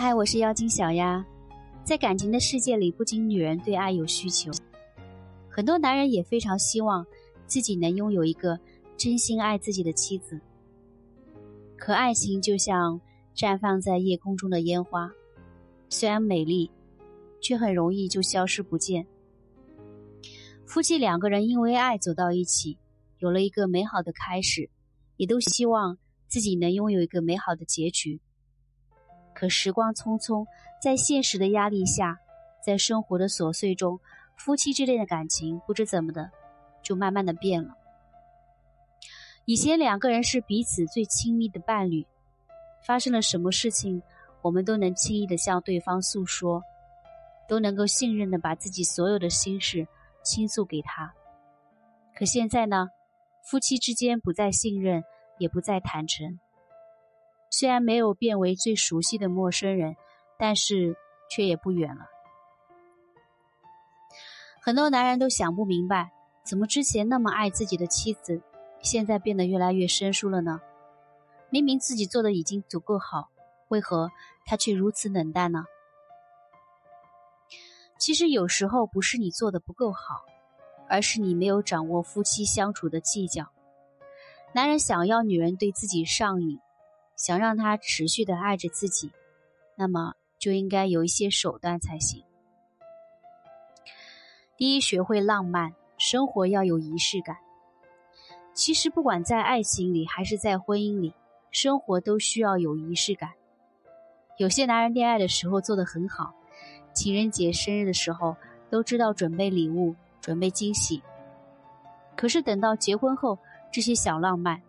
嗨，我是妖精小丫。在感情的世界里，不仅女人对爱有需求，很多男人也非常希望自己能拥有一个真心爱自己的妻子。可爱情就像绽放在夜空中的烟花，虽然美丽，却很容易就消失不见。夫妻两个人因为爱走到一起，有了一个美好的开始，也都希望自己能拥有一个美好的结局。可时光匆匆，在现实的压力下，在生活的琐碎中，夫妻之间的感情不知怎么的，就慢慢的变了。以前两个人是彼此最亲密的伴侣，发生了什么事情，我们都能轻易的向对方诉说，都能够信任的把自己所有的心事倾诉给他。可现在呢，夫妻之间不再信任，也不再坦诚。虽然没有变为最熟悉的陌生人，但是却也不远了。很多男人都想不明白，怎么之前那么爱自己的妻子，现在变得越来越生疏了呢？明明自己做的已经足够好，为何他却如此冷淡呢？其实有时候不是你做的不够好，而是你没有掌握夫妻相处的技巧。男人想要女人对自己上瘾。想让他持续的爱着自己，那么就应该有一些手段才行。第一，学会浪漫，生活要有仪式感。其实，不管在爱情里还是在婚姻里，生活都需要有仪式感。有些男人恋爱的时候做得很好，情人节、生日的时候都知道准备礼物、准备惊喜。可是等到结婚后，这些小浪漫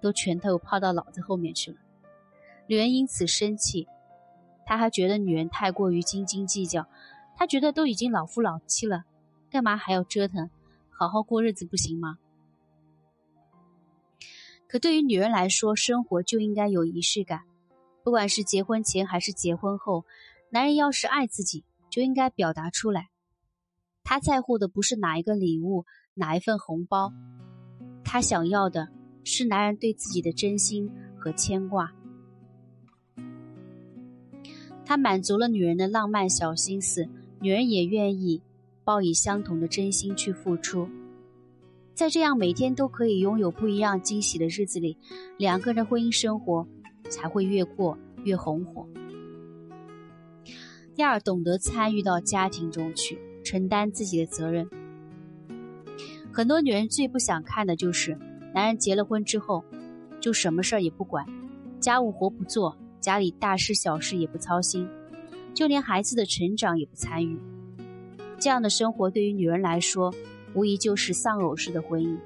都全都抛到脑子后面去了。女人因此生气，他还觉得女人太过于斤斤计较，他觉得都已经老夫老妻了，干嘛还要折腾？好好过日子不行吗？可对于女人来说，生活就应该有仪式感，不管是结婚前还是结婚后，男人要是爱自己，就应该表达出来。他在乎的不是哪一个礼物，哪一份红包，他想要的是男人对自己的真心和牵挂。他满足了女人的浪漫小心思，女人也愿意报以相同的真心去付出。在这样每天都可以拥有不一样惊喜的日子里，两个人的婚姻生活才会越过越红火。第二，懂得参与到家庭中去，承担自己的责任。很多女人最不想看的就是男人结了婚之后，就什么事儿也不管，家务活不做。家里大事小事也不操心，就连孩子的成长也不参与。这样的生活对于女人来说，无疑就是丧偶式的婚姻。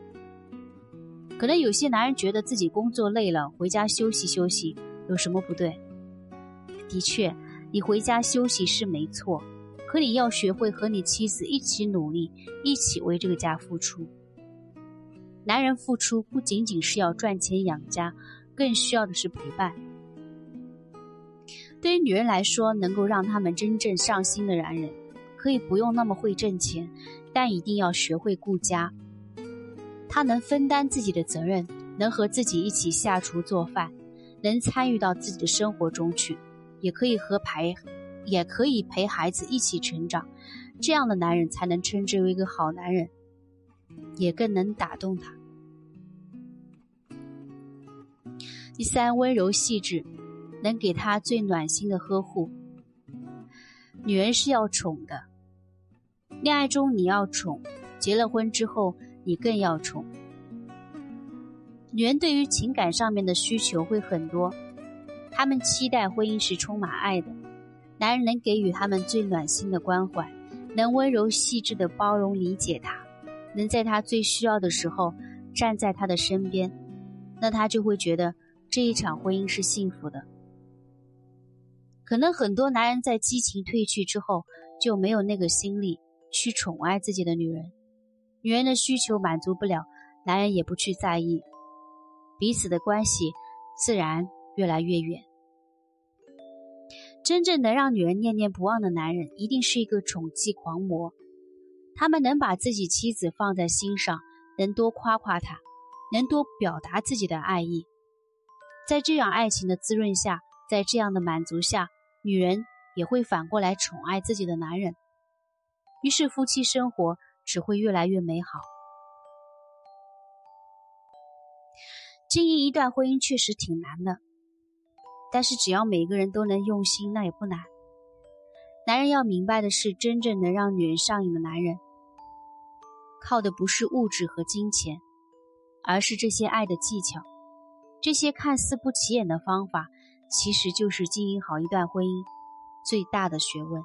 可能有些男人觉得自己工作累了，回家休息休息有什么不对？的确，你回家休息是没错，可你要学会和你妻子一起努力，一起为这个家付出。男人付出不仅仅是要赚钱养家，更需要的是陪伴。对于女人来说，能够让他们真正上心的男人，可以不用那么会挣钱，但一定要学会顾家。他能分担自己的责任，能和自己一起下厨做饭，能参与到自己的生活中去，也可以和陪，也可以陪孩子一起成长。这样的男人才能称之为一个好男人，也更能打动他。第三，温柔细致。能给他最暖心的呵护。女人是要宠的，恋爱中你要宠，结了婚之后你更要宠。女人对于情感上面的需求会很多，她们期待婚姻是充满爱的，男人能给予她们最暖心的关怀，能温柔细致的包容理解她，能在她最需要的时候站在她的身边，那她就会觉得这一场婚姻是幸福的。可能很多男人在激情褪去之后，就没有那个心力去宠爱自己的女人，女人的需求满足不了，男人也不去在意，彼此的关系自然越来越远。真正能让女人念念不忘的男人，一定是一个宠妻狂魔，他们能把自己妻子放在心上，能多夸夸她，能多表达自己的爱意，在这样爱情的滋润下，在这样的满足下。女人也会反过来宠爱自己的男人，于是夫妻生活只会越来越美好。经营一段婚姻确实挺难的，但是只要每个人都能用心，那也不难。男人要明白的是，真正能让女人上瘾的男人，靠的不是物质和金钱，而是这些爱的技巧。这些看似不起眼的方法，其实就是经营好一段婚姻最大的学问。